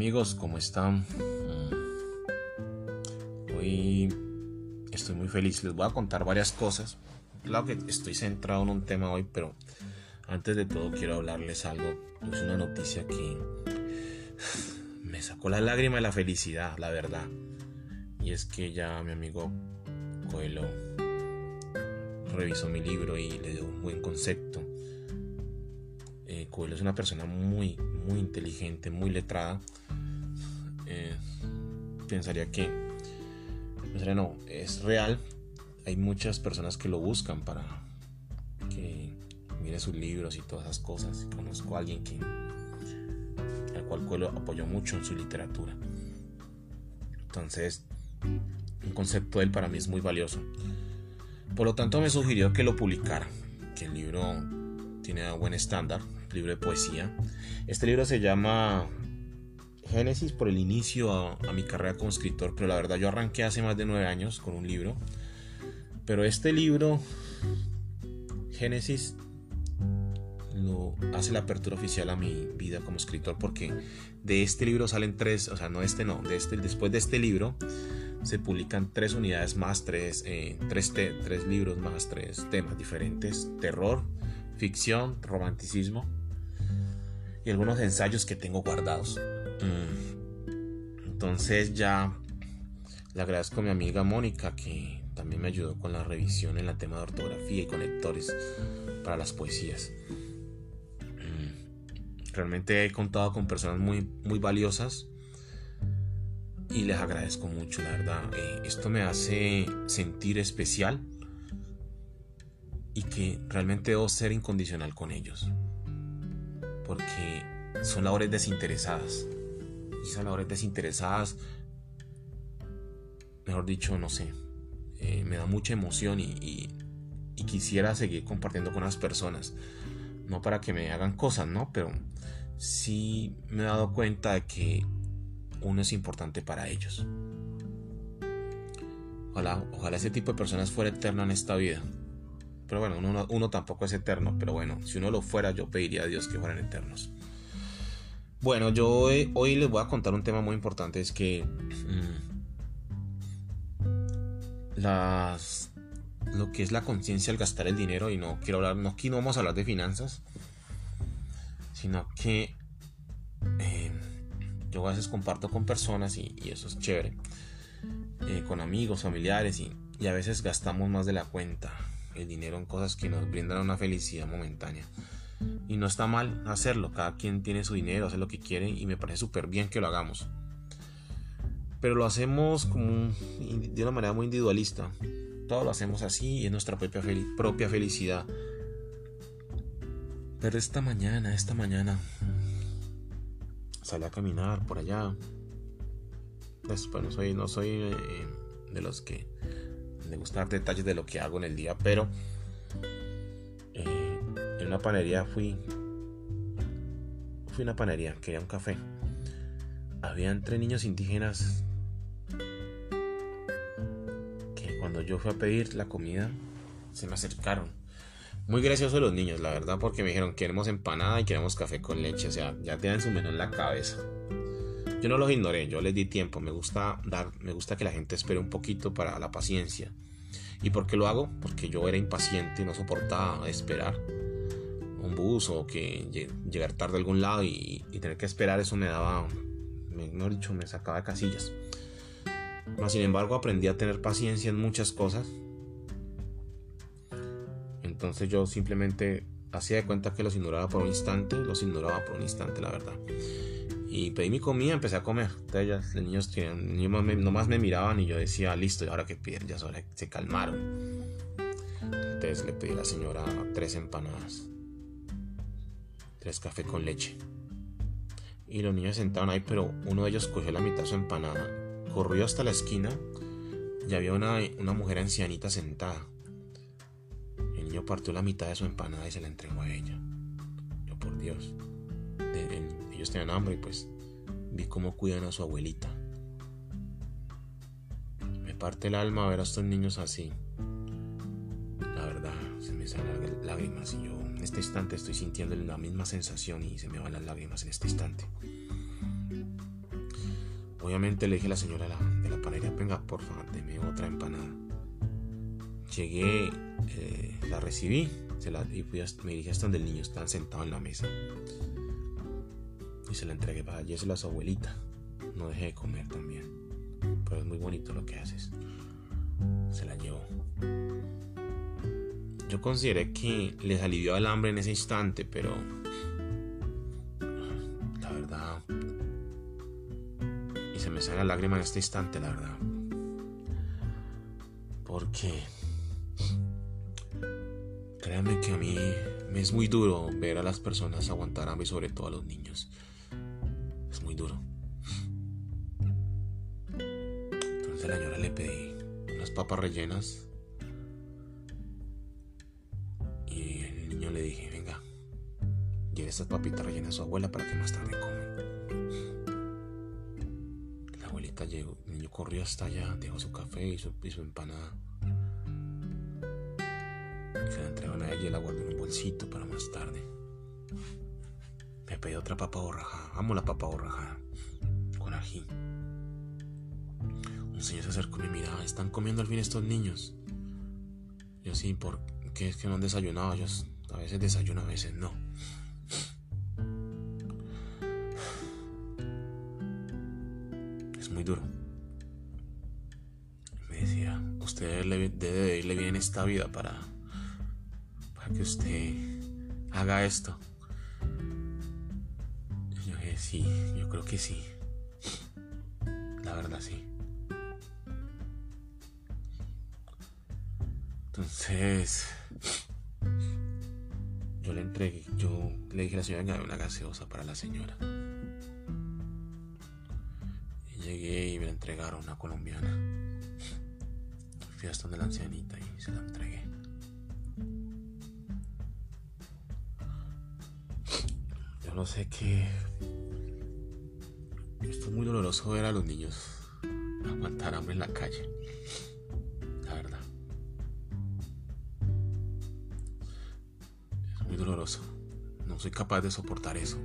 amigos, ¿cómo están? Mm. Hoy estoy muy feliz, les voy a contar varias cosas. Claro que estoy centrado en un tema hoy, pero antes de todo quiero hablarles algo. Es una noticia que me sacó la lágrima de la felicidad, la verdad. Y es que ya mi amigo Coelho revisó mi libro y le dio un buen concepto. Eh, Coelho es una persona muy, muy inteligente, muy letrada. Pensaría que, pensaría no, es real. Hay muchas personas que lo buscan para que mire sus libros y todas esas cosas. Conozco a alguien que, al cual Coelho apoyó mucho en su literatura. Entonces, un concepto de él para mí es muy valioso. Por lo tanto, me sugirió que lo publicara, que el libro tiene un buen estándar, libro de poesía. Este libro se llama Génesis por el inicio a, a, mi carrera como escritor, pero la verdad yo arranqué hace más de nueve años con un libro. Pero este libro, Génesis, hace la apertura oficial a mi vida como escritor, porque de este libro salen tres, o sea, no este no, de este, después de este libro se publican tres unidades más, tres, eh, tres, tres libros más, tres temas diferentes, terror, ficción, romanticismo y algunos ensayos que tengo guardados. Mm. Entonces ya le agradezco a mi amiga Mónica que también me ayudó con la revisión en el tema de ortografía y conectores para las poesías. Mm. Realmente he contado con personas muy, muy valiosas y les agradezco mucho, la verdad. Eh, esto me hace sentir especial y que realmente debo ser incondicional con ellos. Porque son labores desinteresadas. Y labores desinteresadas, mejor dicho, no sé, eh, me da mucha emoción y, quisiera seguir compartiendo con las personas. No para que me hagan cosas, ¿no? Pero sí me he dado cuenta de que uno es importante para ellos. Ojalá, ojalá ese tipo de personas fuera eterno en esta vida. Pero bueno, uno, tampoco es eterno. Pero bueno, si uno lo fuera, yo pediría a Dios que fueran eternos. Bueno, yo hoy, les voy a contar un tema muy importante. Es que mmm, las, lo que es la conciencia al gastar el dinero. Y no quiero hablar, no, aquí no vamos a hablar de finanzas. Sino que eh, yo a veces comparto con personas y, y eso es chévere. Eh, con amigos, familiares y, y, a veces gastamos más de la cuenta el dinero en cosas que nos brindan una felicidad momentánea. Y no está mal hacerlo, cada quien tiene su dinero, hace lo que quiere y me parece súper bien que lo hagamos. Pero lo hacemos como de una manera muy individualista. Todo lo hacemos así y es nuestra propia, propia felicidad. Pero esta mañana, esta mañana, salí a caminar por allá. Pues, bueno, soy, no soy eh, de los que le gusta dar detalles de lo que hago en el día, pero una panadería fui. Fui a una panadería, quería un café. Habían tres niños indígenas que cuando yo fui a pedir la comida se me acercaron muy gracioso los niños, la verdad, porque me dijeron queremos empanada y queremos café con leche. O sea, ya tienen su menú en la cabeza. Yo no los ignoré, yo les di tiempo. Me gusta dar, me gusta que la gente espere un poquito para la paciencia. ¿Y por qué lo hago? Porque yo era impaciente y no soportaba esperar un bus o que llegar tarde a algún lado y, y tener que esperar eso me daba, mejor dicho, me sacaba de casillas. Mas, sin embargo, aprendí a tener paciencia en muchas cosas entonces yo simplemente hacía de cuenta que los ignoraba por un instante, los ignoraba por un instante, la verdad. Y pedí mi comida, empecé a comer. Entonces los niños, niños nomás me miraban y yo decía, listo, y ahora que piden, ya se calmaron. Entonces le pedí a la señora tres empanadas, tres café con leche. Y los niños sentaban ahí, pero uno de ellos cogió la mitad de su empanada, corrió hasta la esquina y había una, una mujer ancianita sentada niño partió la mitad de su empanada y se la entregó a ella. Yo por Dios. Ellos tenían hambre y pues vi cómo cuidan a su abuelita. Me parte el alma ver a estos niños así. La verdad, se me salen lágrimas y yo en este instante estoy sintiendo la misma sensación y se me van las lágrimas en este instante. Obviamente le dije a la señora de la, de la panadería, venga, por favor, deme otra empanada. Llegué, eh, la recibí se la, y fui me dirigí hasta donde el niño estaba sentado en la mesa. Y se la entregué para a su abuelita. No dejé de comer también. Pero es muy bonito lo que haces. Se la llevó. Yo consideré que les alivió el hambre en ese instante, pero la verdad y se me sale la lágrima en este instante, la verdad. Porque créanme que a mí me es muy duro ver a las personas aguantar hambre, sobre todo a los niños. Es muy duro. Entonces a la señora le pedí unas papas rellenas le dije, venga, lleve estas papitas rellenas a su abuela para que más tarde come. La abuelita llegó, el niño corrió hasta allá, dejó su café y su, empanada. Se la entregaron a ella y la guardó en un bolsito para más tarde. Me pedí otra papa borrajada. Amo la papa borrajada. Con ají. Un señor se acercó y me miraba. ¿Están comiendo al fin estos niños? Yo sí, porque es que no han desayunado. Ellos a veces desayuno, a veces no. Es muy duro. Me decía, usted debe irle bien esta vida para, para que usted haga esto. yo dije, sí, yo creo que sí. La verdad, sí. Entonces, yo le entregué, yo le dije a la señora que había una gaseosa para la señora. Llegué y me la entregaron una colombiana. Fui hasta donde la ancianita y se la entregué. Yo no sé qué. Esto es muy doloroso ver a los niños aguantar hambre en la calle. Soy capaz de soportar eso.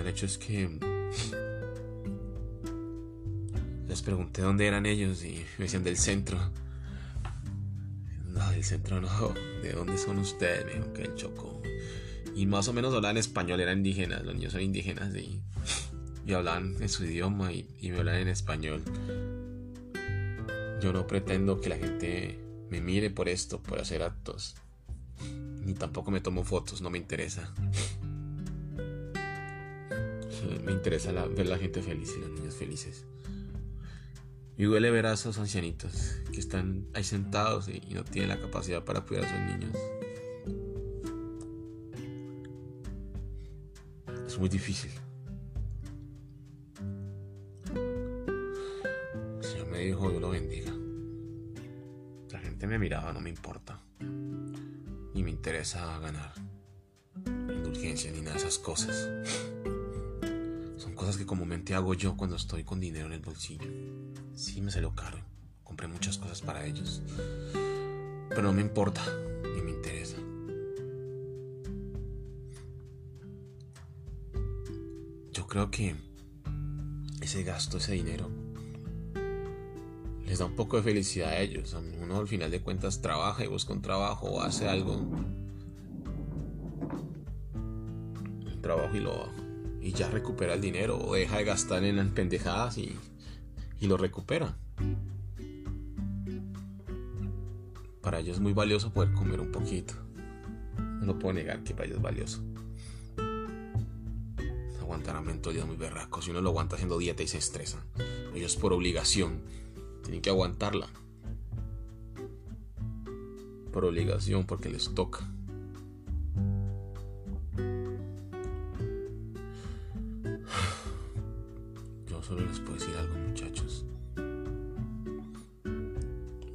El hecho es que les pregunté dónde eran ellos y me decían del centro. No, del centro no. ¿De dónde son ustedes? Me dijo que el Chocó. Y más o menos hablaban español, eran indígenas. Los niños son indígenas y, y hablaban en su idioma y, y me hablan en español. Yo no pretendo que la gente me mire por esto, por hacer actos. Ni tampoco me tomo fotos, no me interesa. Me interesa ver la gente feliz y los niños felices. Y duele ver a esos ancianitos que están ahí sentados y no tienen la capacidad para cuidar a sus niños. Es muy difícil. dijo, Dios lo bendiga. Gente me miraba, no me importa. Ni me interesa ganar indulgencia ni nada de esas cosas. Son cosas que comúnmente hago yo cuando estoy con dinero en el bolsillo. Sí me salió caro. Compré muchas cosas para ellos. Pero no me importa, ni me interesa. Yo creo que ese gasto, ese dinero, les da un poco de felicidad a ellos. Uno al final de cuentas trabaja y busca un trabajo o hace algo. Un trabajo y lo y ya recupera el dinero o deja de gastar en pendejadas y, y lo recupera. Para ellos es muy valioso poder comer un poquito. No puedo negar que para ellos es valioso. Aguantar a todo muy berraco. Si uno lo aguanta haciendo dieta y se estresa. Ellos por obligación tienen que aguantarla. Por obligación, porque les toca. Yo solo les puedo decir algo, muchachos.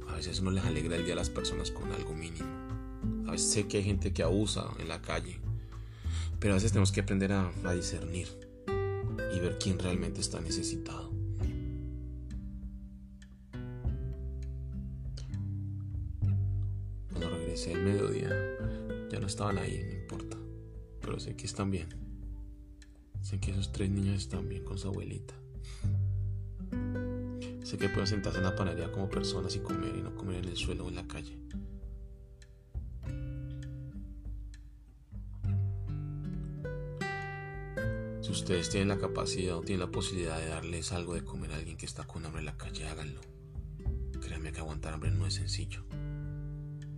A veces uno les alegra el día a las personas con algo mínimo. A veces sé que hay gente que abusa en la calle. Pero a veces tenemos que aprender a, a discernir y ver quién realmente está necesitado. El mediodía. Ya no estaban ahí, no importa. pero sé que están bien. Sé que esos tres niños están bien con su abuelita. Sé que pueden sentarse en la panadería como personas y comer y no comer en el suelo o en la calle. Si ustedes tienen la capacidad o tienen la posibilidad de darles algo de comer a alguien que está con hambre en la calle, háganlo. Créanme que aguantar hambre no es sencillo.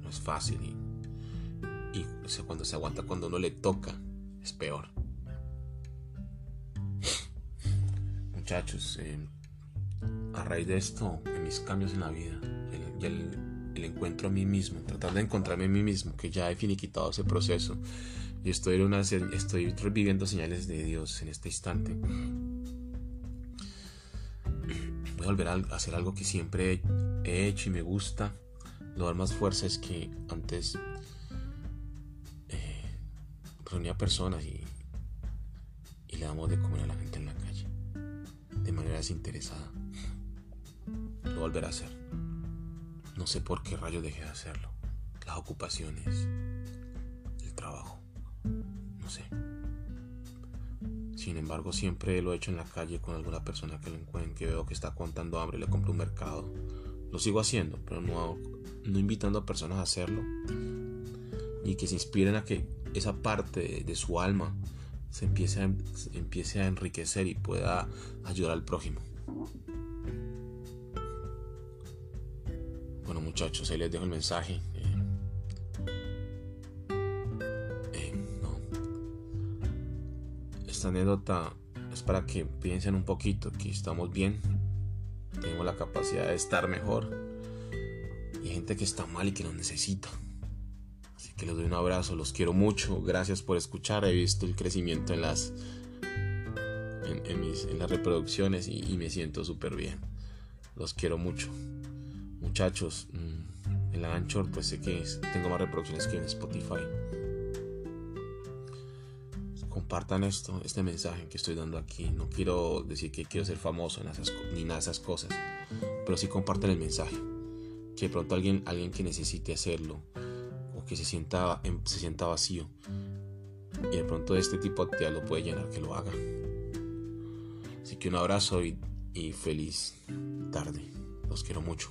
No es fácil y, cuando se aguanta cuando uno le toca es peor. Muchachos, eh, a raíz de esto, en mis cambios en la vida, el, el, encuentro a mí mismo, tratar de encontrarme a mí mismo, que ya he finiquitado ese proceso y estoy, una, estoy viviendo señales de Dios en este instante. Voy a volver a hacer algo que siempre he hecho y me gusta. Lo dar más fuerza es que antes eh, reunía personas y, le damos de comer a la gente en la calle de manera desinteresada. Lo volveré a hacer. No sé por qué rayo dejé de hacerlo. Las ocupaciones, el trabajo. No sé. Sin embargo, siempre lo he hecho en la calle con alguna persona que lo encuentre, que veo que está contando hambre, le compro un mercado. Lo sigo haciendo, pero no, no invitando a personas a hacerlo. Y que se inspiren a que esa parte de, su alma se empiece, a, empiece a enriquecer y pueda ayudar al prójimo. Bueno muchachos, ahí les dejo el mensaje. anécdota es para que piensen un poquito que estamos bien, tenemos la capacidad de estar mejor gente que está mal y que nos necesita. Así que les doy un abrazo, los quiero mucho, gracias por escuchar, he visto el crecimiento en las en, mis, en las reproducciones y, y me siento súper bien. Los quiero mucho. Muchachos, mm, en la Anchor pues sé que tengo más reproducciones que en Spotify compartan esto, este mensaje que estoy dando aquí. No quiero decir que quiero ser famoso ni nada de esas cosas, pero sí compartan el mensaje. Que de pronto alguien, alguien que necesite hacerlo o que se sienta, se sienta vacío y de pronto este tipo de actividad lo puede llenar, que lo haga. Así que un abrazo y, y feliz tarde. Los quiero mucho.